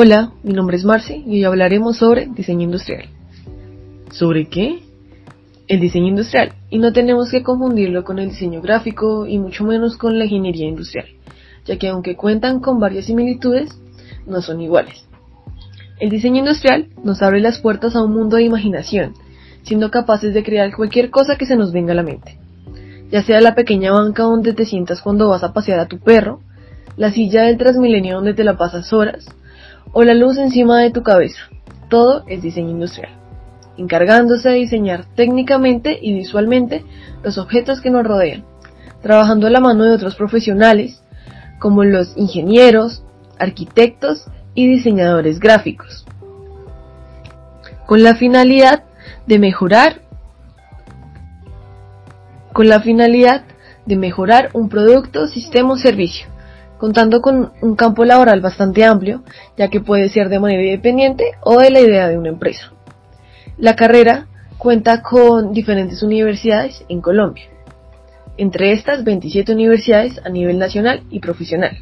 Hola, mi nombre es Marce y hoy hablaremos sobre diseño industrial. ¿Sobre qué? El diseño industrial, y no tenemos que confundirlo con el diseño gráfico y mucho menos con la ingeniería industrial, ya que aunque cuentan con varias similitudes, no son iguales. El diseño industrial nos abre las puertas a un mundo de imaginación, siendo capaces de crear cualquier cosa que se nos venga a la mente. Ya sea la pequeña banca donde te sientas cuando vas a pasear a tu perro, la silla del Transmilenio donde te la pasas horas, o la luz encima de tu cabeza. Todo es diseño industrial, encargándose de diseñar técnicamente y visualmente los objetos que nos rodean, trabajando a la mano de otros profesionales, como los ingenieros, arquitectos y diseñadores gráficos, con la finalidad de mejorar con la finalidad de mejorar un producto, sistema o servicio contando con un campo laboral bastante amplio, ya que puede ser de manera independiente o de la idea de una empresa. La carrera cuenta con diferentes universidades en Colombia, entre estas 27 universidades a nivel nacional y profesional.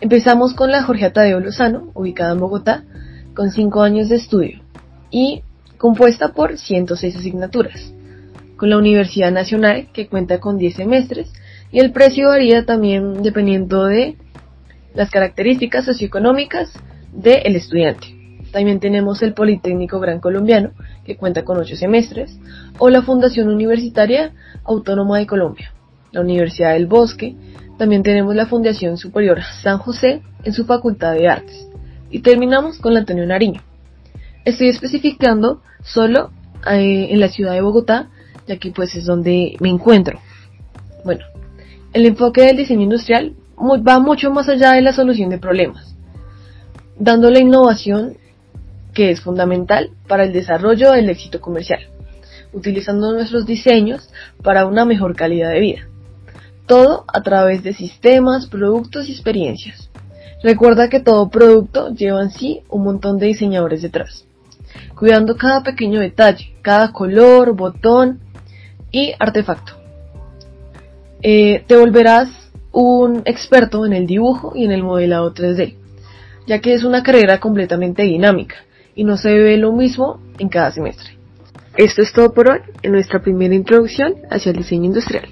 Empezamos con la Jorge Tadeo Lozano, ubicada en Bogotá, con 5 años de estudio y compuesta por 106 asignaturas, con la Universidad Nacional, que cuenta con 10 semestres, y el precio varía también dependiendo de las características socioeconómicas del estudiante. También tenemos el Politécnico Gran Colombiano, que cuenta con ocho semestres, o la Fundación Universitaria Autónoma de Colombia, la Universidad del Bosque, también tenemos la Fundación Superior San José en su Facultad de Artes. Y terminamos con la Antonio Nariño. Estoy especificando solo eh, en la ciudad de Bogotá, ya que pues es donde me encuentro. Bueno, el enfoque del diseño industrial va mucho más allá de la solución de problemas, dando la innovación que es fundamental para el desarrollo del éxito comercial, utilizando nuestros diseños para una mejor calidad de vida. Todo a través de sistemas, productos y experiencias. Recuerda que todo producto lleva en sí un montón de diseñadores detrás, cuidando cada pequeño detalle, cada color, botón y artefacto. Eh, te volverás un experto en el dibujo y en el modelado 3D, ya que es una carrera completamente dinámica y no se ve lo mismo en cada semestre. Esto es todo por hoy en nuestra primera introducción hacia el diseño industrial.